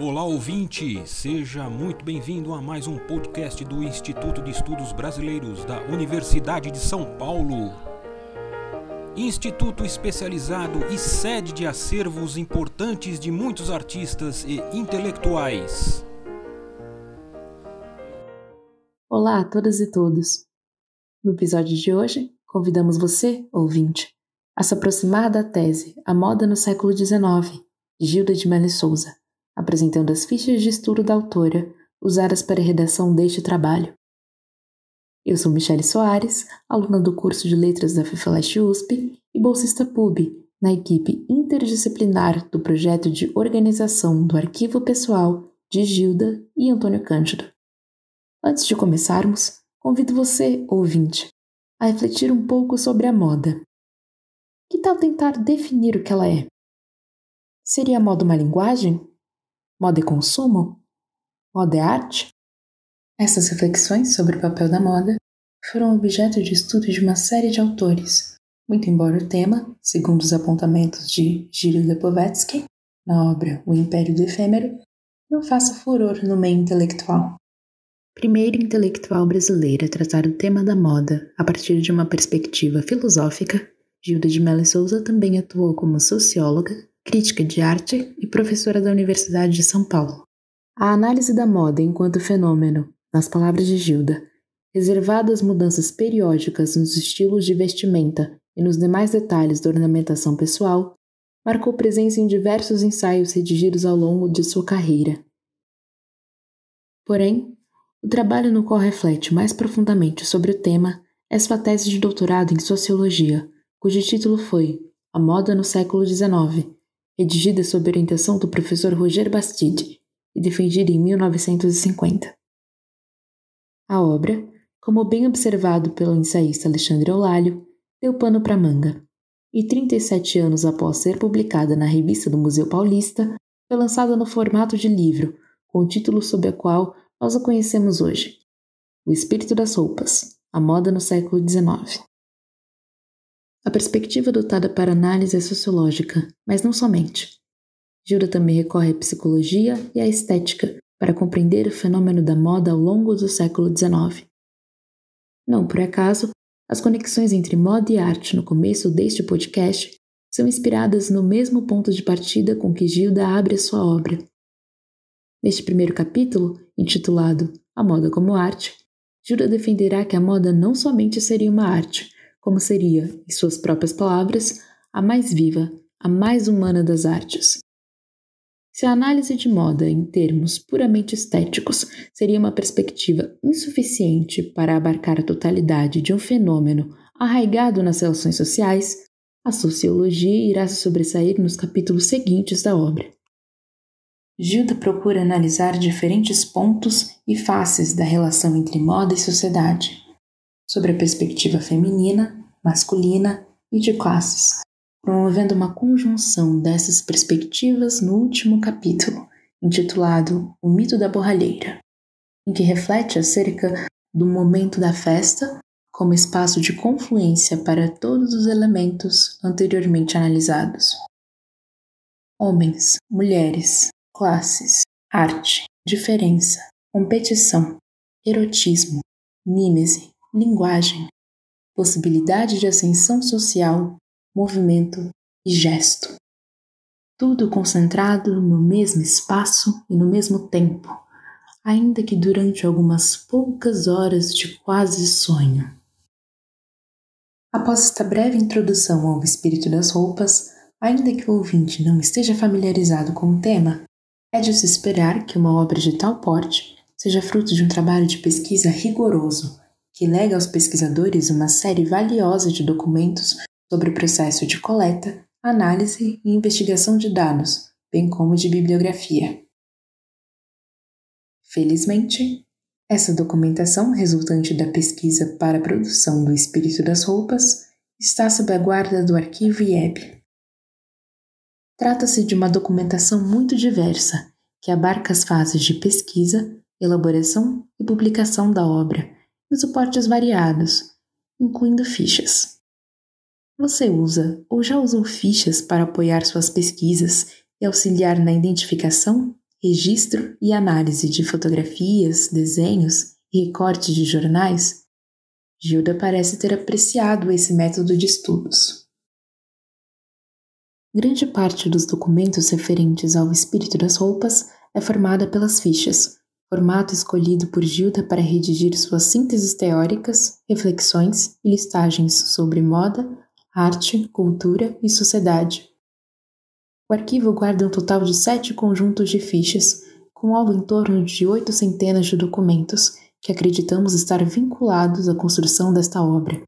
Olá ouvinte, seja muito bem-vindo a mais um podcast do Instituto de Estudos Brasileiros da Universidade de São Paulo. Instituto especializado e sede de acervos importantes de muitos artistas e intelectuais. Olá a todas e todos. No episódio de hoje, convidamos você, ouvinte, a se aproximar da tese A Moda no Século XIX, de Gilda de Melo Souza apresentando as fichas de estudo da autora usadas para a redação deste trabalho. Eu sou Michele Soares, aluna do curso de Letras da FIFELESH USP e bolsista PUB na equipe interdisciplinar do projeto de organização do arquivo pessoal de Gilda e Antônio Cândido. Antes de começarmos, convido você, ouvinte, a refletir um pouco sobre a moda. Que tal tentar definir o que ela é? Seria a moda uma linguagem? Moda e consumo? Moda é arte? Essas reflexões sobre o papel da moda foram objeto de estudo de uma série de autores, muito embora o tema, segundo os apontamentos de Gilles Lepovetsky, na obra O Império do Efêmero, não faça furor no meio intelectual. Primeira intelectual brasileira a tratar o tema da moda a partir de uma perspectiva filosófica, Gilda de Mello Souza também atuou como socióloga, crítica de arte e professora da Universidade de São Paulo. A análise da moda enquanto fenômeno, nas palavras de Gilda, reservada às mudanças periódicas nos estilos de vestimenta e nos demais detalhes da ornamentação pessoal, marcou presença em diversos ensaios redigidos ao longo de sua carreira. Porém, o trabalho no qual reflete mais profundamente sobre o tema é sua tese de doutorado em sociologia, cujo título foi A Moda no Século XIX, redigida sob orientação do professor Roger Bastide e defendida em 1950. A obra, como bem observado pelo ensaísta Alexandre Olalho, deu pano para manga, e 37 anos após ser publicada na revista do Museu Paulista, foi lançada no formato de livro, com o título sob o qual nós a conhecemos hoje: O Espírito das Roupas, a Moda no Século XIX. A perspectiva adotada para análise é sociológica, mas não somente. Gilda também recorre à psicologia e à estética para compreender o fenômeno da moda ao longo do século XIX. Não por acaso, as conexões entre moda e arte no começo deste podcast são inspiradas no mesmo ponto de partida com que Gilda abre a sua obra. Neste primeiro capítulo, intitulado A Moda como Arte, Gilda defenderá que a moda não somente seria uma arte, como seria, em suas próprias palavras, a mais viva, a mais humana das artes. Se a análise de moda em termos puramente estéticos seria uma perspectiva insuficiente para abarcar a totalidade de um fenômeno arraigado nas relações sociais, a sociologia irá se sobressair nos capítulos seguintes da obra. Gilda procura analisar diferentes pontos e faces da relação entre moda e sociedade sobre a perspectiva feminina, masculina e de classes, promovendo uma conjunção dessas perspectivas no último capítulo, intitulado O Mito da Borralheira, em que reflete acerca do momento da festa como espaço de confluência para todos os elementos anteriormente analisados. Homens, mulheres, classes, arte, diferença, competição, erotismo, mímese, linguagem, possibilidade de ascensão social, movimento e gesto. Tudo concentrado no mesmo espaço e no mesmo tempo, ainda que durante algumas poucas horas de quase sonho. Após esta breve introdução ao espírito das roupas, ainda que o ouvinte não esteja familiarizado com o tema, é de se esperar que uma obra de tal porte seja fruto de um trabalho de pesquisa rigoroso que lega aos pesquisadores uma série valiosa de documentos sobre o processo de coleta, análise e investigação de dados, bem como de bibliografia. Felizmente, essa documentação resultante da pesquisa para a produção do espírito das roupas está sob a guarda do arquivo IEB. Trata-se de uma documentação muito diversa, que abarca as fases de pesquisa, elaboração e publicação da obra, e suportes variados, incluindo fichas. Você usa ou já usou fichas para apoiar suas pesquisas e auxiliar na identificação, registro e análise de fotografias, desenhos e recortes de jornais, Gilda parece ter apreciado esse método de estudos. Grande parte dos documentos referentes ao espírito das roupas é formada pelas fichas, formato escolhido por Gilda para redigir suas sínteses teóricas, reflexões e listagens sobre moda, arte, cultura e sociedade. O arquivo guarda um total de sete conjuntos de fichas, com algo em torno de oito centenas de documentos que acreditamos estar vinculados à construção desta obra.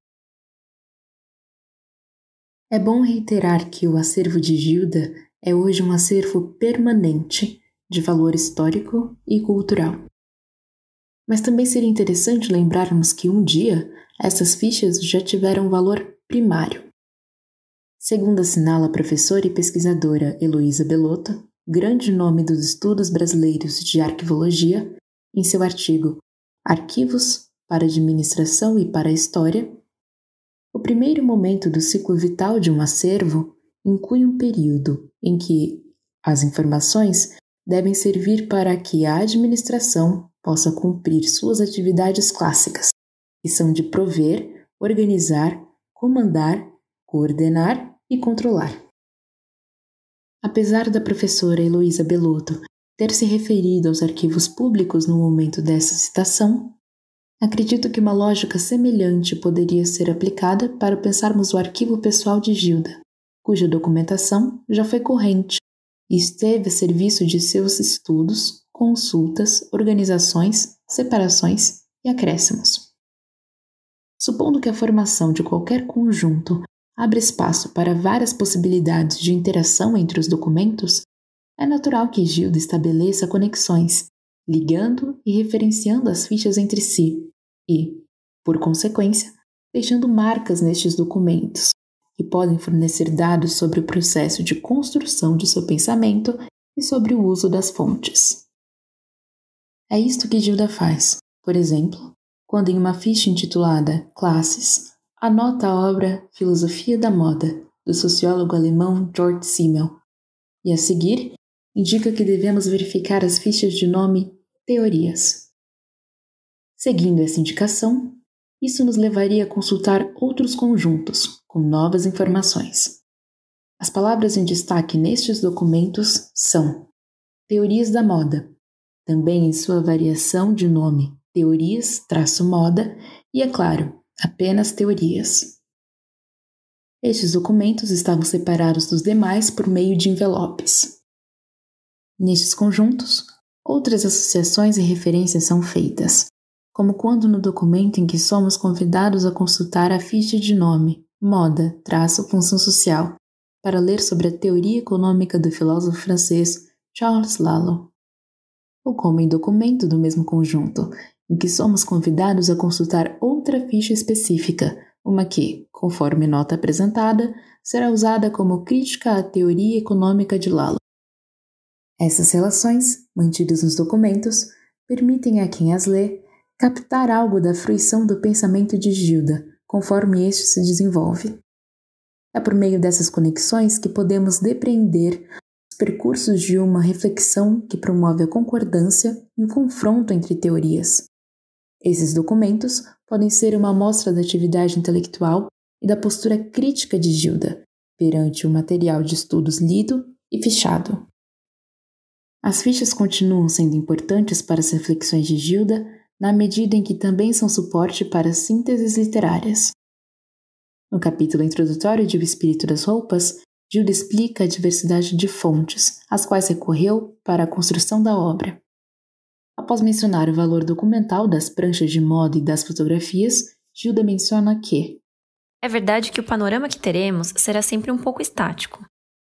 É bom reiterar que o acervo de Gilda é hoje um acervo permanente de valor histórico e cultural. Mas também seria interessante lembrarmos que um dia essas fichas já tiveram valor primário. Segundo assinala a professora e pesquisadora Heloísa Belotto, grande nome dos estudos brasileiros de arquivologia, em seu artigo Arquivos para Administração e para a História, o primeiro momento do ciclo vital de um acervo inclui um período em que as informações devem servir para que a administração possa cumprir suas atividades clássicas, que são de prover, organizar, comandar, coordenar e controlar. Apesar da professora Heloísa Belotto ter se referido aos arquivos públicos no momento dessa citação, acredito que uma lógica semelhante poderia ser aplicada para pensarmos o arquivo pessoal de Gilda, cuja documentação já foi corrente e esteve a serviço de seus estudos, consultas, organizações, separações e acréscimos. Supondo que a formação de qualquer conjunto abre espaço para várias possibilidades de interação entre os documentos, é natural que Gilda estabeleça conexões, ligando e referenciando as fichas entre si e, por consequência, deixando marcas nestes documentos, que podem fornecer dados sobre o processo de construção de seu pensamento e sobre o uso das fontes. É isto que Gilda faz, por exemplo, quando em uma ficha intitulada Classes anota a obra Filosofia da Moda, do sociólogo alemão George Simmel, e a seguir indica que devemos verificar as fichas de nome Teorias. Seguindo essa indicação, isso nos levaria a consultar outros conjuntos com novas informações. As palavras em destaque nestes documentos são Teorias da Moda, também em sua variação de nome Teorias-Moda, e, é claro, apenas teorias. Estes documentos estavam separados dos demais por meio de envelopes. Nestes conjuntos, outras associações e referências são feitas, como quando no documento em que somos convidados a consultar a ficha de nome, moda, traço, função social, para ler sobre a teoria econômica do filósofo francês Charles Lalo. Ou como em documento do mesmo conjunto, em que somos convidados a consultar outra ficha específica, uma que, conforme nota apresentada, será usada como crítica à teoria econômica de Lalo. Essas relações, mantidas nos documentos, permitem a quem as lê captar algo da fruição do pensamento de Gilda, conforme este se desenvolve. É por meio dessas conexões que podemos depreender os percursos de uma reflexão que promove a concordância e o confronto entre teorias, esses documentos podem ser uma amostra da atividade intelectual e da postura crítica de Gilda perante o material de estudos lido e fichado. As fichas continuam sendo importantes para as reflexões de Gilda na medida em que também são suporte para sínteses literárias. No capítulo introdutório de O Espírito das Roupas, Gilda explica a diversidade de fontes, às quais recorreu para a construção da obra. Após mencionar o valor documental das pranchas de moda e das fotografias, Gilda menciona que é verdade que o panorama que teremos será sempre um pouco estático,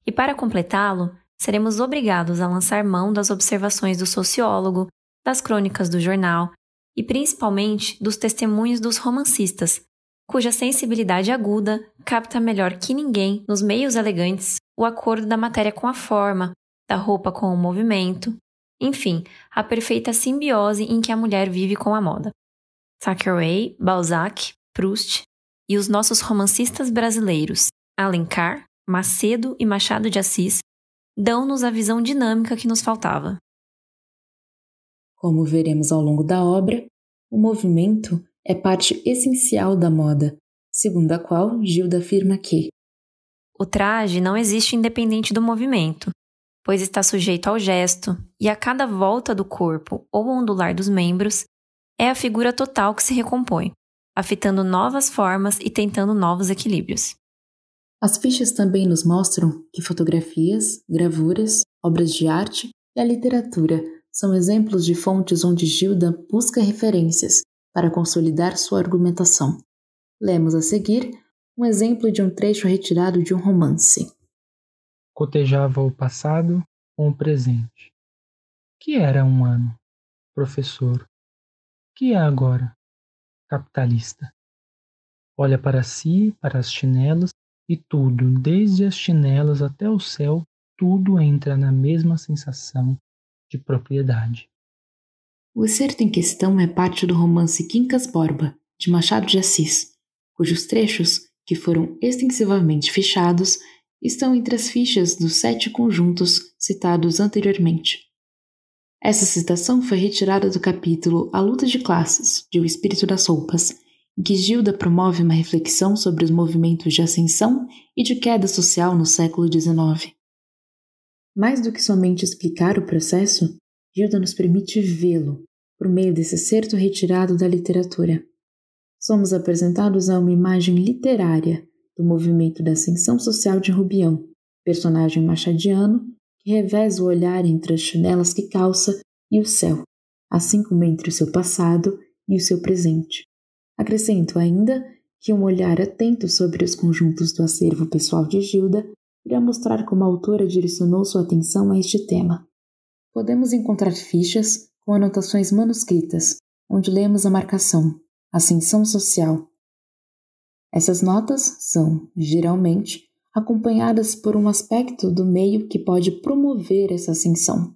e para completá-lo, seremos obrigados a lançar mão das observações do sociólogo, das crônicas do jornal e principalmente dos testemunhos dos romancistas, cuja sensibilidade aguda capta melhor que ninguém nos meios elegantes o acordo da matéria com a forma, da roupa com o movimento, enfim, a perfeita simbiose em que a mulher vive com a moda. Thackeray, Balzac, Proust e os nossos romancistas brasileiros, Alencar, Macedo e Machado de Assis, dão-nos a visão dinâmica que nos faltava. Como veremos ao longo da obra, o movimento é parte essencial da moda, segundo a qual Gilda afirma que o traje não existe independente do movimento, pois está sujeito ao gesto, e a cada volta do corpo ou ondular dos membros é a figura total que se recompõe, afetando novas formas e tentando novos equilíbrios. As fichas também nos mostram que fotografias, gravuras, obras de arte e a literatura são exemplos de fontes onde Gilda busca referências para consolidar sua argumentação. Lemos a seguir um exemplo de um trecho retirado de um romance. Cotejava o passado com o presente. Que era um ano? Professor. Que é agora? Capitalista. Olha para si, para as chinelas, e tudo, desde as chinelas até o céu, tudo entra na mesma sensação de propriedade. O excerto em questão é parte do romance Quincas Borba, de Machado de Assis, cujos trechos, que foram extensivamente fichados, estão entre as fichas dos sete conjuntos citados anteriormente. Essa citação foi retirada do capítulo A Luta de Classes, de O Espírito das Roupas, em que Gilda promove uma reflexão sobre os movimentos de ascensão e de queda social no século XIX. Mais do que somente explicar o processo, Gilda nos permite vê-lo por meio desse certo retirado da literatura. Somos apresentados a uma imagem literária do movimento da ascensão social de Rubião, personagem machadiano que reveza o olhar entre as chinelas que calça e o céu, assim como entre o seu passado e o seu presente. Acrescento ainda que um olhar atento sobre os conjuntos do acervo pessoal de Gilda irá mostrar como a autora direcionou sua atenção a este tema. Podemos encontrar fichas com anotações manuscritas, onde lemos a marcação Ascensão Social. Essas notas são, geralmente, acompanhadas por um aspecto do meio que pode promover essa ascensão.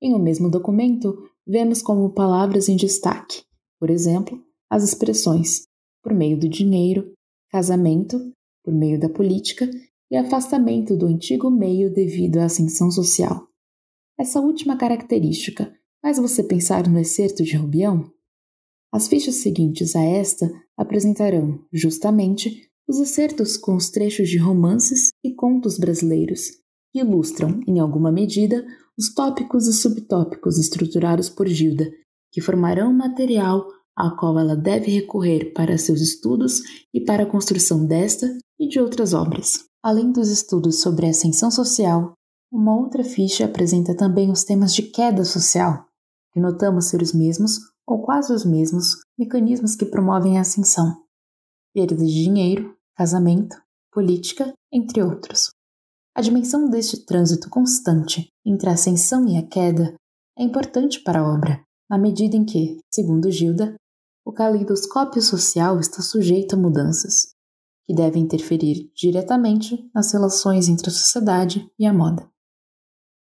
Em o um mesmo documento, vemos como palavras em destaque, por exemplo, as expressões por meio do dinheiro, casamento, por meio da política e afastamento do antigo meio devido à ascensão social. Essa última característica faz você pensar no excerto de Rubião? As fichas seguintes a esta apresentarão, justamente, os excertos com os trechos de romances e contos brasileiros, que ilustram, em alguma medida, os tópicos e subtópicos estruturados por Gilda, que formarão material a qual ela deve recorrer para seus estudos e para a construção desta e de outras obras. Além dos estudos sobre a ascensão social, uma outra ficha apresenta também os temas de queda social, que notamos ser os mesmos, ou quase os mesmos, mecanismos que promovem a ascensão: perda de dinheiro, casamento, política, entre outros. A dimensão deste trânsito constante entre a ascensão e a queda é importante para a obra, na medida em que, segundo Gilda, o caleidoscópio social está sujeito a mudanças, que devem interferir diretamente nas relações entre a sociedade e a moda.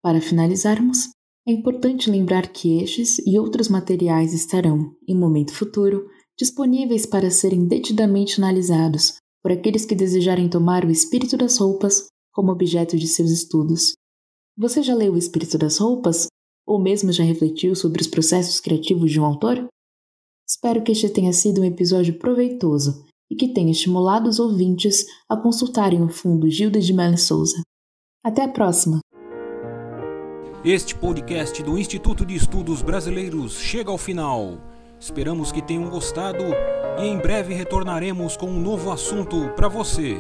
Para finalizarmos, é importante lembrar que estes e outros materiais estarão, em momento futuro, disponíveis para serem detidamente analisados por aqueles que desejarem tomar o espírito das roupas como objeto de seus estudos. Você já leu o espírito das roupas? Ou mesmo já refletiu sobre os processos criativos de um autor? Espero que este tenha sido um episódio proveitoso e que tenha estimulado os ouvintes a consultarem o fundo Gilda de Melo Souza. Até a próxima! Este podcast do Instituto de Estudos Brasileiros chega ao final. Esperamos que tenham gostado e em breve retornaremos com um novo assunto para você.